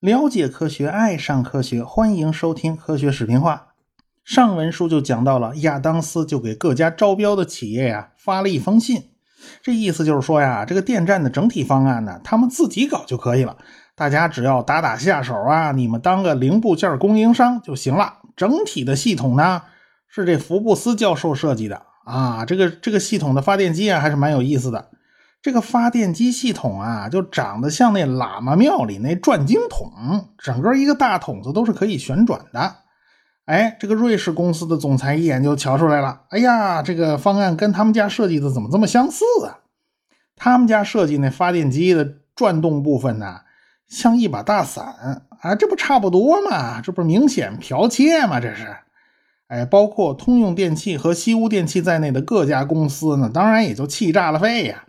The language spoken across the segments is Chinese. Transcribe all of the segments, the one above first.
了解科学，爱上科学，欢迎收听科学视频化。上文书就讲到了，亚当斯就给各家招标的企业呀发了一封信，这意思就是说呀，这个电站的整体方案呢，他们自己搞就可以了，大家只要打打下手啊，你们当个零部件供应商就行了。整体的系统呢，是这福布斯教授设计的啊，这个这个系统的发电机啊，还是蛮有意思的。这个发电机系统啊，就长得像那喇嘛庙里那转经筒，整个一个大筒子都是可以旋转的。哎，这个瑞士公司的总裁一眼就瞧出来了。哎呀，这个方案跟他们家设计的怎么这么相似啊？他们家设计那发电机的转动部分呢，像一把大伞啊，这不差不多吗？这不是明显剽窃吗？这是。哎，包括通用电气和西屋电器在内的各家公司呢，当然也就气炸了肺呀。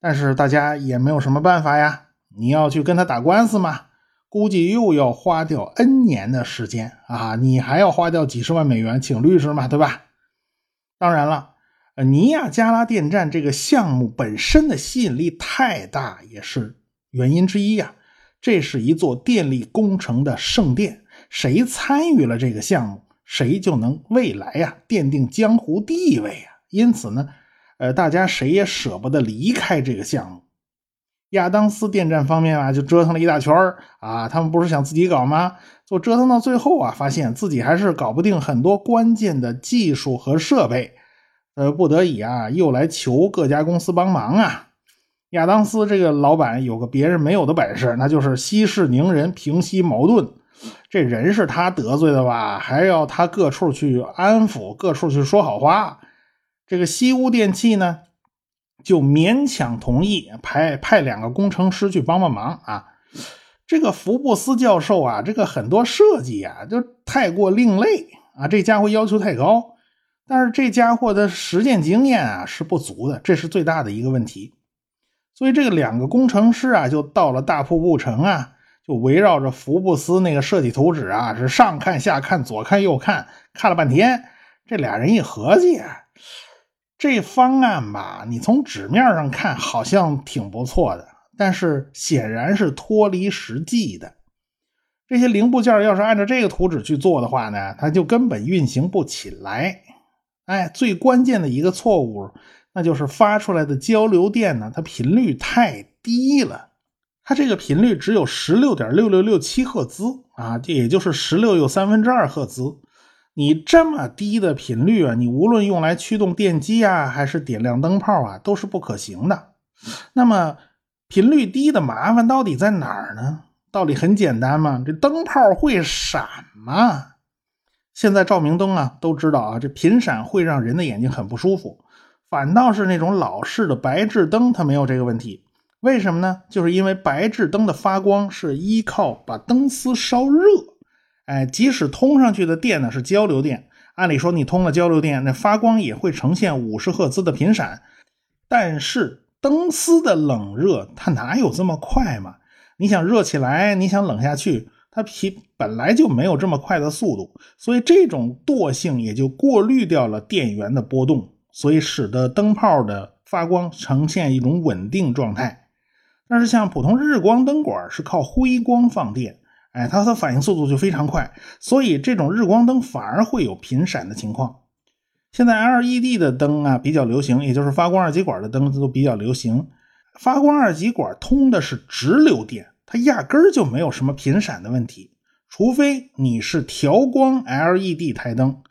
但是大家也没有什么办法呀，你要去跟他打官司嘛，估计又要花掉 N 年的时间啊，你还要花掉几十万美元请律师嘛，对吧？当然了，尼亚加拉电站这个项目本身的吸引力太大，也是原因之一呀。这是一座电力工程的圣殿，谁参与了这个项目，谁就能未来呀奠定江湖地位啊。因此呢。呃，大家谁也舍不得离开这个项目。亚当斯电站方面啊，就折腾了一大圈啊，他们不是想自己搞吗？就折腾到最后啊，发现自己还是搞不定很多关键的技术和设备，呃，不得已啊，又来求各家公司帮忙啊。亚当斯这个老板有个别人没有的本事，那就是息事宁人，平息矛盾。这人是他得罪的吧，还要他各处去安抚，各处去说好话。这个西屋电器呢，就勉强同意派派两个工程师去帮帮忙啊。这个福布斯教授啊，这个很多设计啊，就太过另类啊。这家伙要求太高，但是这家伙的实践经验啊是不足的，这是最大的一个问题。所以这个两个工程师啊，就到了大瀑布城啊，就围绕着福布斯那个设计图纸啊，是上看下看，左看右看，看了半天。这俩人一合计。这方案吧，你从纸面上看好像挺不错的，但是显然是脱离实际的。这些零部件要是按照这个图纸去做的话呢，它就根本运行不起来。哎，最关键的一个错误，那就是发出来的交流电呢，它频率太低了。它这个频率只有十六点六六六七赫兹啊，这也就是十六又三分之二赫兹。你这么低的频率啊，你无论用来驱动电机啊，还是点亮灯泡啊，都是不可行的。那么频率低的麻烦到底在哪儿呢？道理很简单嘛，这灯泡会闪嘛。现在照明灯啊，都知道啊，这频闪会让人的眼睛很不舒服。反倒是那种老式的白炽灯，它没有这个问题。为什么呢？就是因为白炽灯的发光是依靠把灯丝烧热。哎，即使通上去的电呢是交流电，按理说你通了交流电，那发光也会呈现五十赫兹的频闪。但是灯丝的冷热它哪有这么快嘛？你想热起来，你想冷下去，它频本来就没有这么快的速度，所以这种惰性也就过滤掉了电源的波动，所以使得灯泡的发光呈现一种稳定状态。但是像普通日光灯管是靠辉光放电。哎，它的反应速度就非常快，所以这种日光灯反而会有频闪的情况。现在 LED 的灯啊比较流行，也就是发光二极管的灯都比较流行。发光二极管通的是直流电，它压根儿就没有什么频闪的问题。除非你是调光 LED 台灯，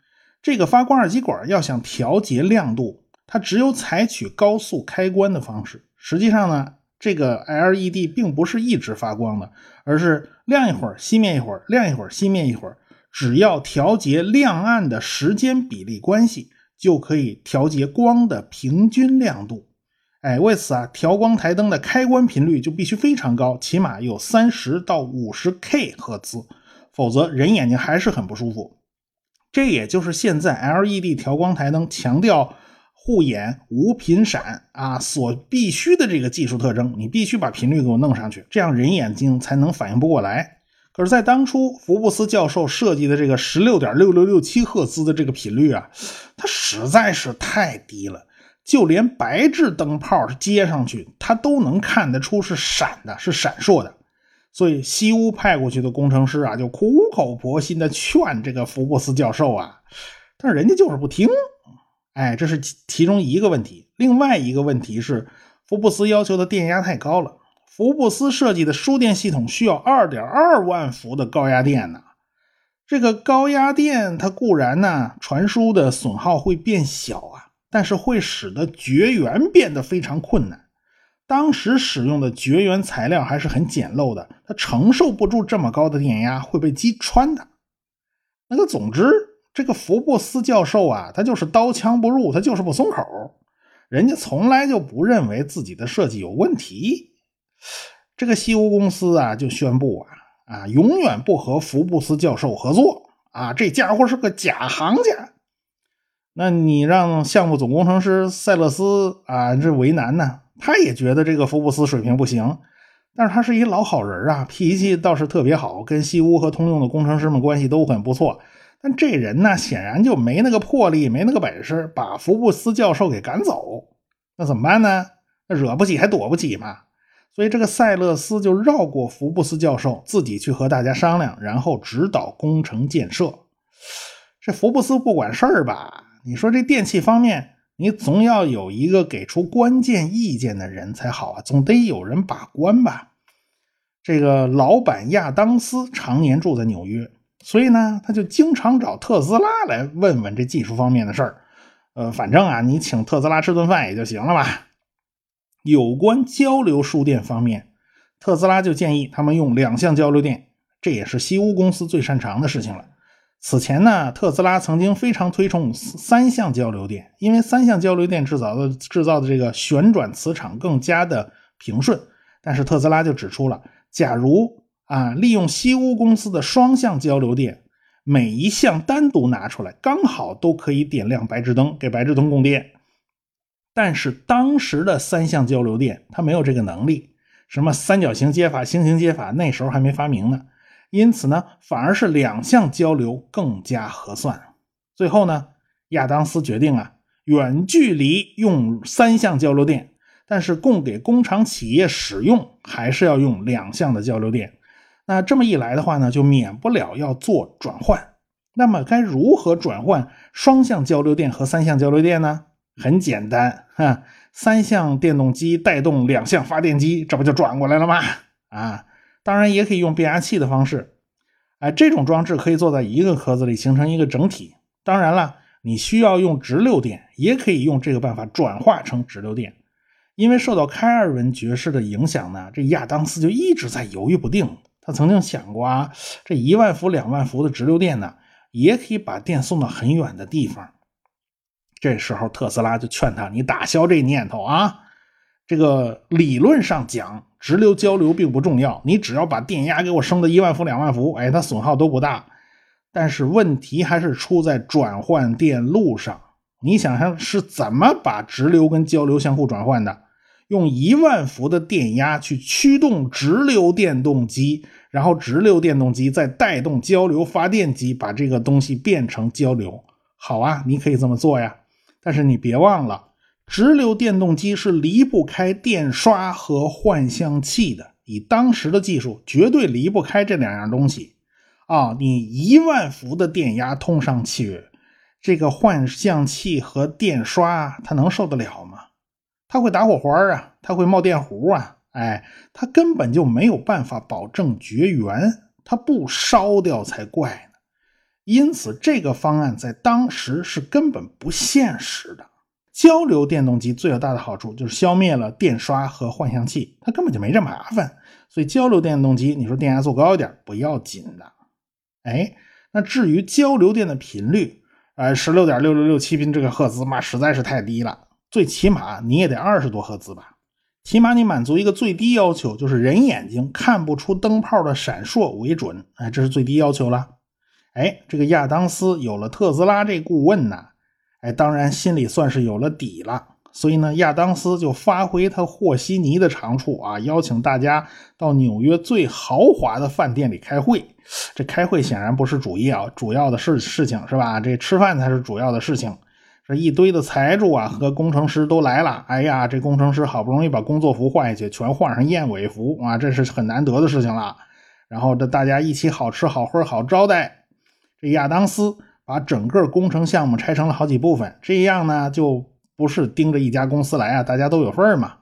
这个发光二极管要想调节亮度，它只有采取高速开关的方式。实际上呢。这个 LED 并不是一直发光的，而是亮一会儿熄灭一会儿，亮一会儿熄灭一会儿。只要调节亮暗的时间比例关系，就可以调节光的平均亮度。哎，为此啊，调光台灯的开关频率就必须非常高，起码有三十到五十 K 赫兹，否则人眼睛还是很不舒服。这也就是现在 LED 调光台灯强调。护眼无频闪啊，所必须的这个技术特征，你必须把频率给我弄上去，这样人眼睛才能反应不过来。可是，在当初福布斯教授设计的这个十六点六六六七赫兹的这个频率啊，它实在是太低了，就连白炽灯泡接上去，它都能看得出是闪的，是闪烁的。所以西屋派过去的工程师啊，就苦口婆心的劝这个福布斯教授啊，但是人家就是不听。哎，这是其中一个问题。另外一个问题是，福布斯要求的电压太高了。福布斯设计的输电系统需要二点二万伏的高压电呢。这个高压电它固然呢，传输的损耗会变小啊，但是会使得绝缘变得非常困难。当时使用的绝缘材料还是很简陋的，它承受不住这么高的电压，会被击穿的。那个，总之，这个福布斯教授啊，他就是刀枪不入，他就是不松口。人家从来就不认为自己的设计有问题。这个西屋公司啊，就宣布啊啊，永远不和福布斯教授合作啊，这家伙是个假行家。那你让项目总工程师塞勒斯啊，这为难呢？他也觉得这个福布斯水平不行，但是他是一老好人啊，脾气倒是特别好，跟西屋和通用的工程师们关系都很不错。但这人呢，显然就没那个魄力，没那个本事把福布斯教授给赶走。那怎么办呢？那惹不起还躲不起嘛。所以这个塞勒斯就绕过福布斯教授，自己去和大家商量，然后指导工程建设。这福布斯不管事儿吧？你说这电器方面。你总要有一个给出关键意见的人才好啊，总得有人把关吧。这个老板亚当斯常年住在纽约，所以呢，他就经常找特斯拉来问问这技术方面的事儿。呃，反正啊，你请特斯拉吃顿饭也就行了吧。有关交流输电方面，特斯拉就建议他们用两相交流电，这也是西屋公司最擅长的事情了。此前呢，特斯拉曾经非常推崇三相交流电，因为三相交流电制造的制造的这个旋转磁场更加的平顺。但是特斯拉就指出了，假如啊利用西屋公司的双向交流电，每一项单独拿出来，刚好都可以点亮白炽灯，给白炽灯供电。但是当时的三相交流电它没有这个能力，什么三角形接法、星形接法，那时候还没发明呢。因此呢，反而是两项交流更加合算。最后呢，亚当斯决定啊，远距离用三项交流电，但是供给工厂企业使用还是要用两项的交流电。那这么一来的话呢，就免不了要做转换。那么该如何转换双向交流电和三项交流电呢？很简单哈，三项电动机带动两项发电机，这不就转过来了吗？啊！当然也可以用变压器的方式，哎，这种装置可以坐在一个壳子里形成一个整体。当然了，你需要用直流电，也可以用这个办法转化成直流电。因为受到开尔文爵士的影响呢，这亚当斯就一直在犹豫不定。他曾经想过啊，这一万伏、两万伏的直流电呢，也可以把电送到很远的地方。这时候特斯拉就劝他：“你打消这念头啊，这个理论上讲。”直流交流并不重要，你只要把电压给我升到一万伏、两万伏，哎，它损耗都不大。但是问题还是出在转换电路上。你想想是怎么把直流跟交流相互转换的？用一万伏的电压去驱动直流电动机，然后直流电动机再带动交流发电机，把这个东西变成交流。好啊，你可以这么做呀。但是你别忘了。直流电动机是离不开电刷和换向器的，以当时的技术，绝对离不开这两样东西。啊，你一万伏的电压通上去，这个换向器和电刷它能受得了吗？它会打火花啊，它会冒电弧啊，哎，它根本就没有办法保证绝缘，它不烧掉才怪呢。因此，这个方案在当时是根本不现实的。交流电动机最大的好处就是消灭了电刷和换向器，它根本就没这麻烦。所以交流电动机，你说电压做高一点不要紧的。哎，那至于交流电的频率，呃，十六点六六六七频这个赫兹嘛，实在是太低了。最起码你也得二十多赫兹吧，起码你满足一个最低要求，就是人眼睛看不出灯泡的闪烁为准。哎，这是最低要求了。哎，这个亚当斯有了特斯拉这顾问呐。哎，当然心里算是有了底了，所以呢，亚当斯就发挥他和稀泥的长处啊，邀请大家到纽约最豪华的饭店里开会。这开会显然不是主要主要的事事情是吧？这吃饭才是主要的事情。这一堆的财主啊和工程师都来了。哎呀，这工程师好不容易把工作服换下去，全换上燕尾服啊，这是很难得的事情了。然后这大家一起好吃好喝好招待。这亚当斯把整个工程项目拆成了好几部分，这样呢就不是盯着一家公司来啊，大家都有份嘛。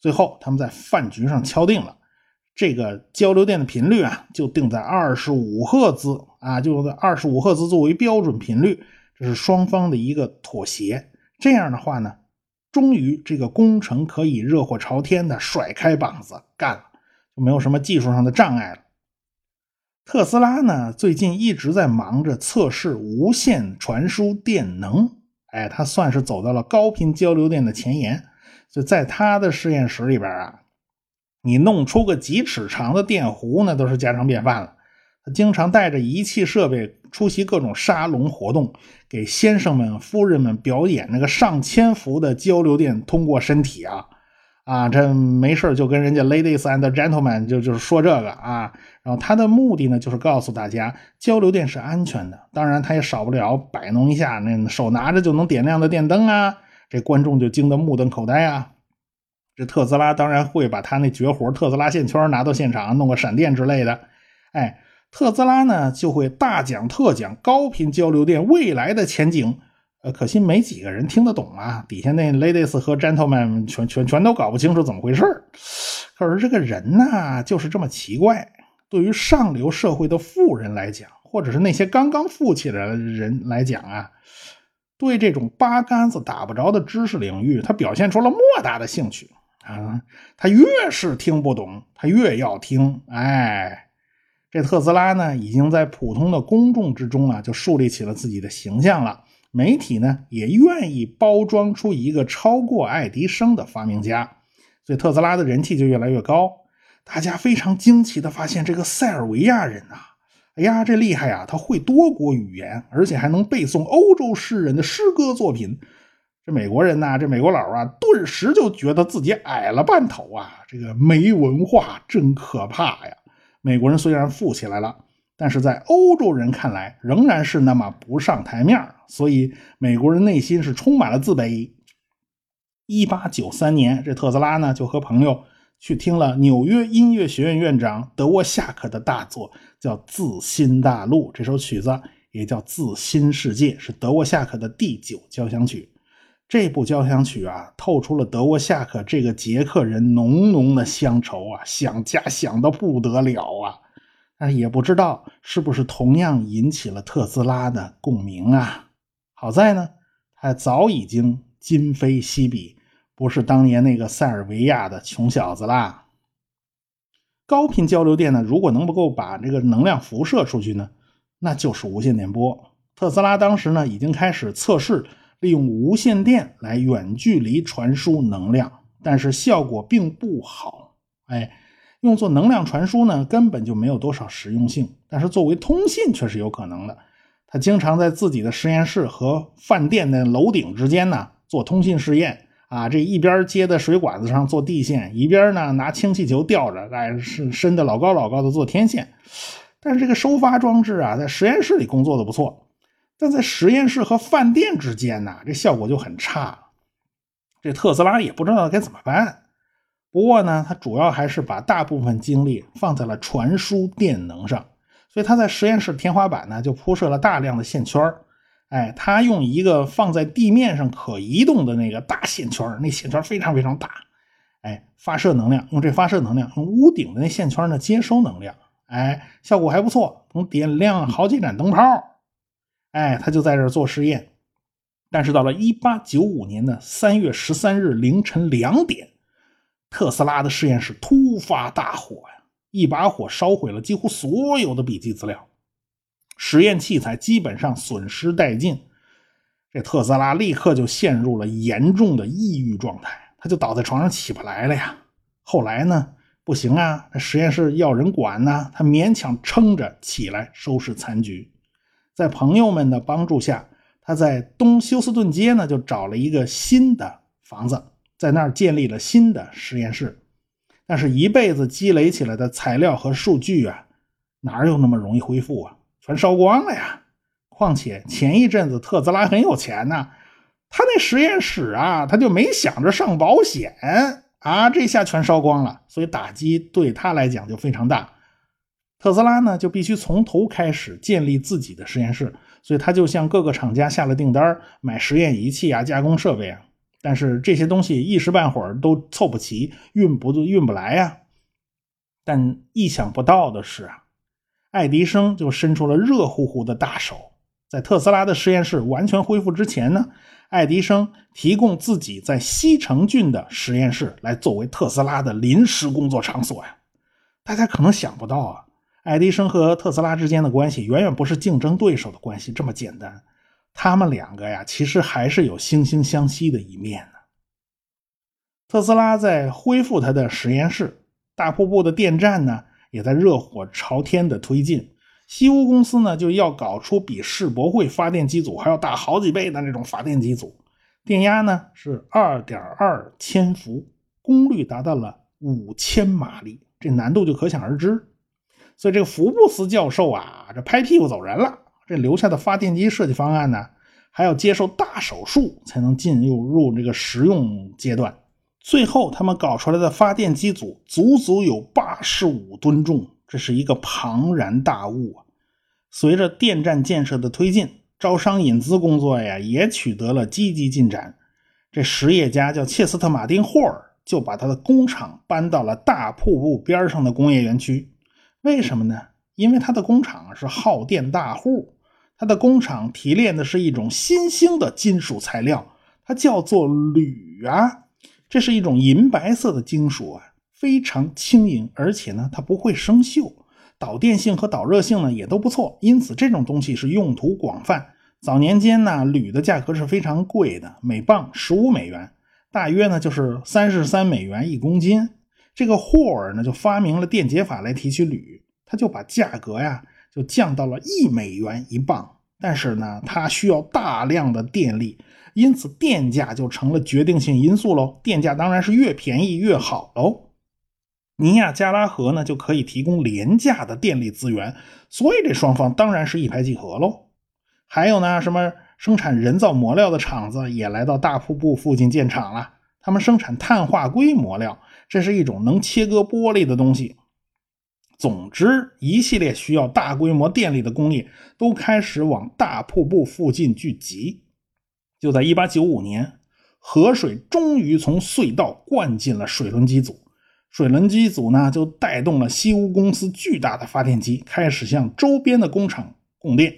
最后他们在饭局上敲定了，这个交流电的频率啊就定在二十五赫兹啊，就二十五赫兹作为标准频率。这是双方的一个妥协，这样的话呢，终于这个工程可以热火朝天的甩开膀子干了，就没有什么技术上的障碍了。特斯拉呢，最近一直在忙着测试无线传输电能，哎，他算是走到了高频交流电的前沿。就在他的实验室里边啊，你弄出个几尺长的电弧，那都是家常便饭了。他经常带着仪器设备出席各种沙龙活动，给先生们、夫人们表演那个上千伏的交流电通过身体啊啊！这没事就跟人家 ladies and gentlemen 就就是说这个啊。然后他的目的呢，就是告诉大家交流电是安全的。当然，他也少不了摆弄一下那手拿着就能点亮的电灯啊，这观众就惊得目瞪口呆啊。这特斯拉当然会把他那绝活特斯拉线圈拿到现场弄个闪电之类的，哎。特斯拉呢就会大讲特讲高频交流电未来的前景，呃，可惜没几个人听得懂啊。底下那 ladies 和 gentlemen 全全全都搞不清楚怎么回事可是这个人呢就是这么奇怪。对于上流社会的富人来讲，或者是那些刚刚富起来的人来讲啊，对这种八竿子打不着的知识领域，他表现出了莫大的兴趣啊。他越是听不懂，他越要听，哎。这特斯拉呢，已经在普通的公众之中啊，就树立起了自己的形象了。媒体呢，也愿意包装出一个超过爱迪生的发明家，所以特斯拉的人气就越来越高。大家非常惊奇的发现，这个塞尔维亚人呐，哎呀，这厉害呀！他会多国语言，而且还能背诵欧洲诗人的诗歌作品。这美国人呐，这美国佬啊，顿时就觉得自己矮了半头啊！这个没文化真可怕呀！美国人虽然富起来了，但是在欧洲人看来仍然是那么不上台面所以美国人内心是充满了自卑。一八九三年，这特斯拉呢就和朋友去听了纽约音乐学院院长德沃夏克的大作，叫《自新大陆》。这首曲子也叫《自新世界》，是德沃夏克的第九交响曲。这部交响曲啊，透出了德沃夏克这个捷克人浓浓的乡愁啊，想家想的不得了啊！但也不知道是不是同样引起了特斯拉的共鸣啊。好在呢，他早已经今非昔比，不是当年那个塞尔维亚的穷小子啦。高频交流电呢，如果能不够把这个能量辐射出去呢，那就是无线电波。特斯拉当时呢，已经开始测试。利用无线电来远距离传输能量，但是效果并不好。哎，用作能量传输呢，根本就没有多少实用性。但是作为通信却是有可能的。他经常在自己的实验室和饭店的楼顶之间呢做通信试验啊，这一边接在水管子上做地线，一边呢拿氢气球吊着，哎，是伸的老高老高的做天线。但是这个收发装置啊，在实验室里工作的不错。但在实验室和饭店之间呢，这效果就很差了。这特斯拉也不知道该怎么办。不过呢，他主要还是把大部分精力放在了传输电能上，所以他在实验室天花板呢就铺设了大量的线圈哎，他用一个放在地面上可移动的那个大线圈那线圈非常非常大。哎，发射能量，用这发射能量，用屋顶的那线圈呢接收能量。哎，效果还不错，能点亮好几盏灯泡。哎，他就在这儿做实验，但是到了一八九五年的三月十三日凌晨两点，特斯拉的实验室突发大火呀！一把火烧毁了几乎所有的笔记资料，实验器材基本上损失殆尽。这特斯拉立刻就陷入了严重的抑郁状态，他就倒在床上起不来了呀。后来呢，不行啊，实验室要人管呢，他勉强撑着起来收拾残局。在朋友们的帮助下，他在东休斯顿街呢就找了一个新的房子，在那儿建立了新的实验室。但是，一辈子积累起来的材料和数据啊，哪有那么容易恢复啊？全烧光了呀！况且前一阵子特斯拉很有钱呐，他那实验室啊，他就没想着上保险啊，这下全烧光了，所以打击对他来讲就非常大。特斯拉呢，就必须从头开始建立自己的实验室，所以他就向各个厂家下了订单，买实验仪器啊，加工设备啊。但是这些东西一时半会儿都凑不齐，运不运不来呀。但意想不到的是啊，爱迪生就伸出了热乎乎的大手，在特斯拉的实验室完全恢复之前呢，爱迪生提供自己在西城郡的实验室来作为特斯拉的临时工作场所呀。大家可能想不到啊。爱迪生和特斯拉之间的关系远远不是竞争对手的关系这么简单，他们两个呀，其实还是有惺惺相惜的一面呢。特斯拉在恢复他的实验室，大瀑布的电站呢，也在热火朝天的推进。西屋公司呢，就要搞出比世博会发电机组还要大好几倍的那种发电机组，电压呢是二点二千伏，功率达到了五千马力，这难度就可想而知。所以这个福布斯教授啊，这拍屁股走人了。这留下的发电机设计方案呢，还要接受大手术才能进入入这个实用阶段。最后他们搞出来的发电机组足足有八十五吨重，这是一个庞然大物啊。随着电站建设的推进，招商引资工作呀也取得了积极进展。这实业家叫切斯特·马丁·霍尔，就把他的工厂搬到了大瀑布边上的工业园区。为什么呢？因为他的工厂是耗电大户，他的工厂提炼的是一种新兴的金属材料，它叫做铝啊。这是一种银白色的金属啊，非常轻盈，而且呢，它不会生锈，导电性和导热性呢也都不错，因此这种东西是用途广泛。早年间呢，铝的价格是非常贵的，每磅十五美元，大约呢就是三十三美元一公斤。这个霍尔呢，就发明了电解法来提取铝，他就把价格呀就降到了一美元一磅。但是呢，它需要大量的电力，因此电价就成了决定性因素喽。电价当然是越便宜越好喽。尼亚加拉河呢就可以提供廉价的电力资源，所以这双方当然是一拍即合喽。还有呢，什么生产人造磨料的厂子也来到大瀑布附近建厂了，他们生产碳化硅磨料。这是一种能切割玻璃的东西。总之，一系列需要大规模电力的工业都开始往大瀑布附近聚集。就在1895年，河水终于从隧道灌进了水轮机组，水轮机组呢就带动了西屋公司巨大的发电机，开始向周边的工厂供电。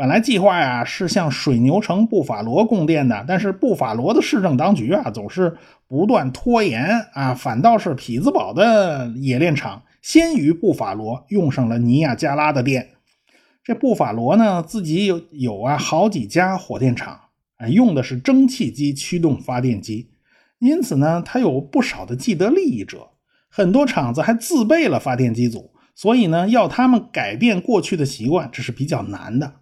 本来计划呀是向水牛城布法罗供电的，但是布法罗的市政当局啊总是不断拖延啊，反倒是匹兹堡的冶炼厂先于布法罗用上了尼亚加拉的电。这布法罗呢自己有有啊好几家火电厂啊，用的是蒸汽机驱动发电机，因此呢它有不少的既得利益者，很多厂子还自备了发电机组，所以呢要他们改变过去的习惯，这是比较难的。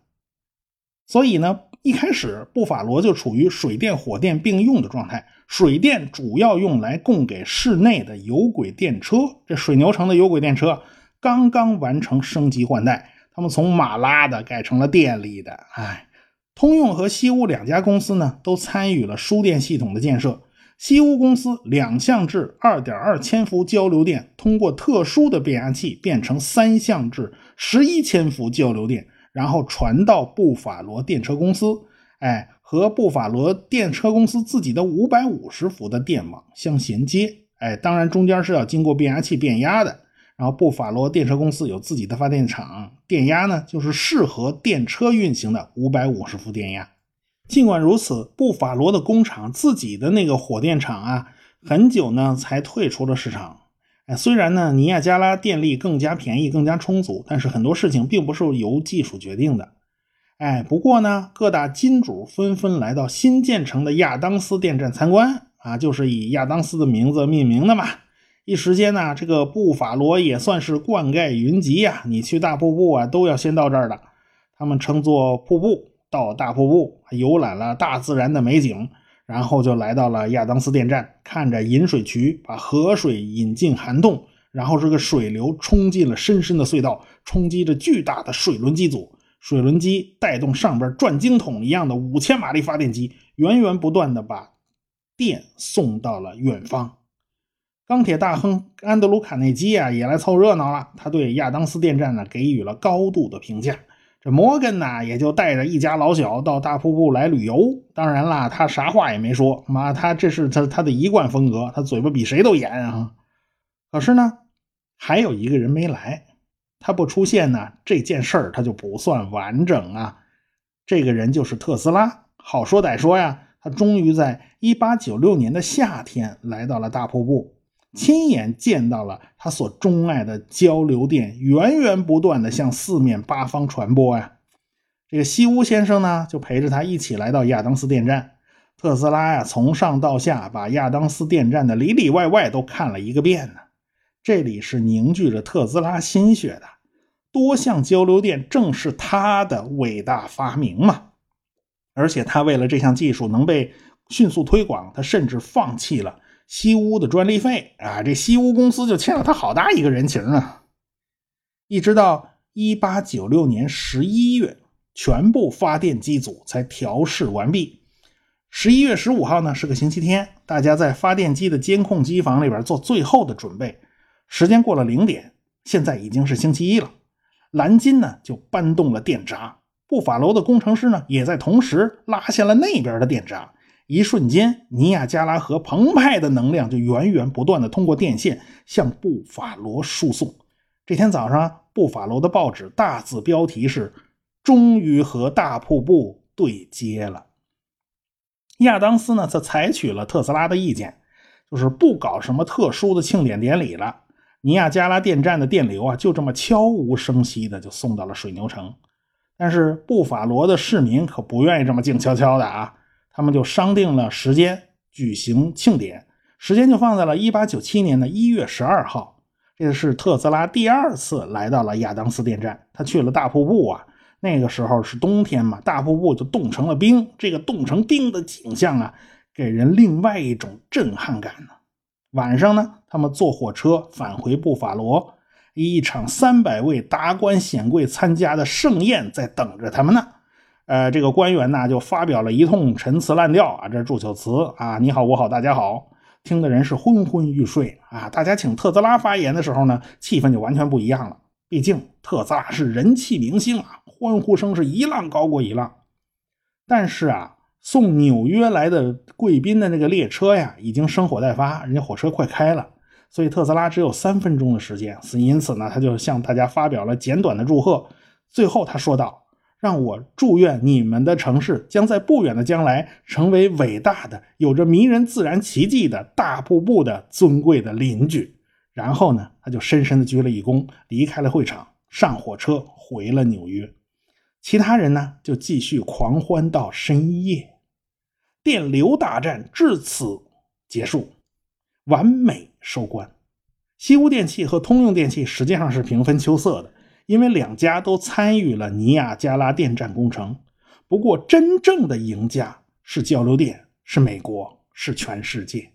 所以呢，一开始布法罗就处于水电、火电并用的状态。水电主要用来供给市内的有轨电车。这水牛城的有轨电车刚刚完成升级换代，他们从马拉的改成了电力的。哎，通用和西屋两家公司呢，都参与了输电系统的建设。西屋公司两相制2.2千伏交流电，通过特殊的变压器变成三相制11千伏交流电。然后传到布法罗电车公司，哎，和布法罗电车公司自己的五百五十伏的电网相衔接，哎，当然中间是要经过变压器变压的。然后布法罗电车公司有自己的发电厂，电压呢就是适合电车运行的五百五十伏电压。尽管如此，布法罗的工厂自己的那个火电厂啊，很久呢才退出了市场。哎，虽然呢，尼亚加拉电力更加便宜、更加充足，但是很多事情并不是由技术决定的。哎，不过呢，各大金主纷纷来到新建成的亚当斯电站参观啊，就是以亚当斯的名字命名的嘛。一时间呢，这个布法罗也算是灌溉云集呀。你去大瀑布啊，都要先到这儿的。他们乘坐瀑布到大瀑布，游览了大自然的美景。然后就来到了亚当斯电站，看着引水渠把河水引进涵洞，然后这个水流冲进了深深的隧道，冲击着巨大的水轮机组，水轮机带动上边转经筒一样的五千马力发电机，源源不断的把电送到了远方。钢铁大亨安德鲁·卡内基啊，也来凑热闹了。他对亚当斯电站呢给予了高度的评价。这摩根呢，也就带着一家老小到大瀑布来旅游。当然啦，他啥话也没说，妈，他这是他他的一贯风格，他嘴巴比谁都严啊。可是呢，还有一个人没来。他不出现呢，这件事儿他就不算完整啊。这个人就是特斯拉。好说歹说呀，他终于在1896年的夏天来到了大瀑布，亲眼见到了他所钟爱的交流电源源不断的向四面八方传播呀。这个西屋先生呢，就陪着他一起来到亚当斯电站。特斯拉呀，从上到下把亚当斯电站的里里外外都看了一个遍呢。这里是凝聚着特斯拉心血的多项交流电，正是他的伟大发明嘛。而且他为了这项技术能被迅速推广，他甚至放弃了西屋的专利费啊！这西屋公司就欠了他好大一个人情啊！一直到一八九六年十一月，全部发电机组才调试完毕。十一月十五号呢是个星期天，大家在发电机的监控机房里边做最后的准备。时间过了零点，现在已经是星期一了。蓝金呢就搬动了电闸，布法罗的工程师呢也在同时拉下了那边的电闸。一瞬间，尼亚加拉河澎湃的能量就源源不断的通过电线向布法罗输送。这天早上，布法罗的报纸大字标题是：“终于和大瀑布对接了。”亚当斯呢则采取了特斯拉的意见，就是不搞什么特殊的庆典典礼了。尼亚加拉电站的电流啊，就这么悄无声息的就送到了水牛城。但是布法罗的市民可不愿意这么静悄悄的啊，他们就商定了时间举行庆典，时间就放在了1897年的一月十二号。这是特斯拉第二次来到了亚当斯电站，他去了大瀑布啊。那个时候是冬天嘛，大瀑布就冻成了冰，这个冻成冰的景象啊，给人另外一种震撼感呢。晚上呢，他们坐火车返回布法罗，一场三百位达官显贵参加的盛宴在等着他们呢。呃，这个官员呢就发表了一通陈词滥调啊，这祝酒词啊，你好我好大家好，听的人是昏昏欲睡啊。大家请特斯拉发言的时候呢，气氛就完全不一样了，毕竟特斯拉是人气明星啊，欢呼声是一浪高过一浪。但是啊。送纽约来的贵宾的那个列车呀，已经生火待发，人家火车快开了，所以特斯拉只有三分钟的时间，因此呢，他就向大家发表了简短的祝贺。最后他说道：“让我祝愿你们的城市将在不远的将来成为伟大的、有着迷人自然奇迹的大瀑布的尊贵的邻居。”然后呢，他就深深的鞠了一躬，离开了会场，上火车回了纽约。其他人呢，就继续狂欢到深夜。电流大战至此结束，完美收官。西屋电器和通用电器实际上是平分秋色的，因为两家都参与了尼亚加拉电站工程。不过，真正的赢家是交流电，是美国，是全世界。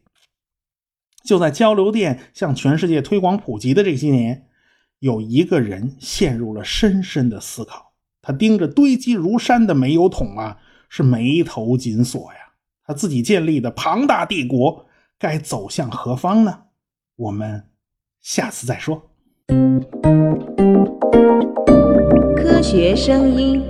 就在交流电向全世界推广普及的这些年，有一个人陷入了深深的思考。他盯着堆积如山的煤油桶啊，是眉头紧锁呀。他自己建立的庞大帝国该走向何方呢？我们下次再说。科学声音。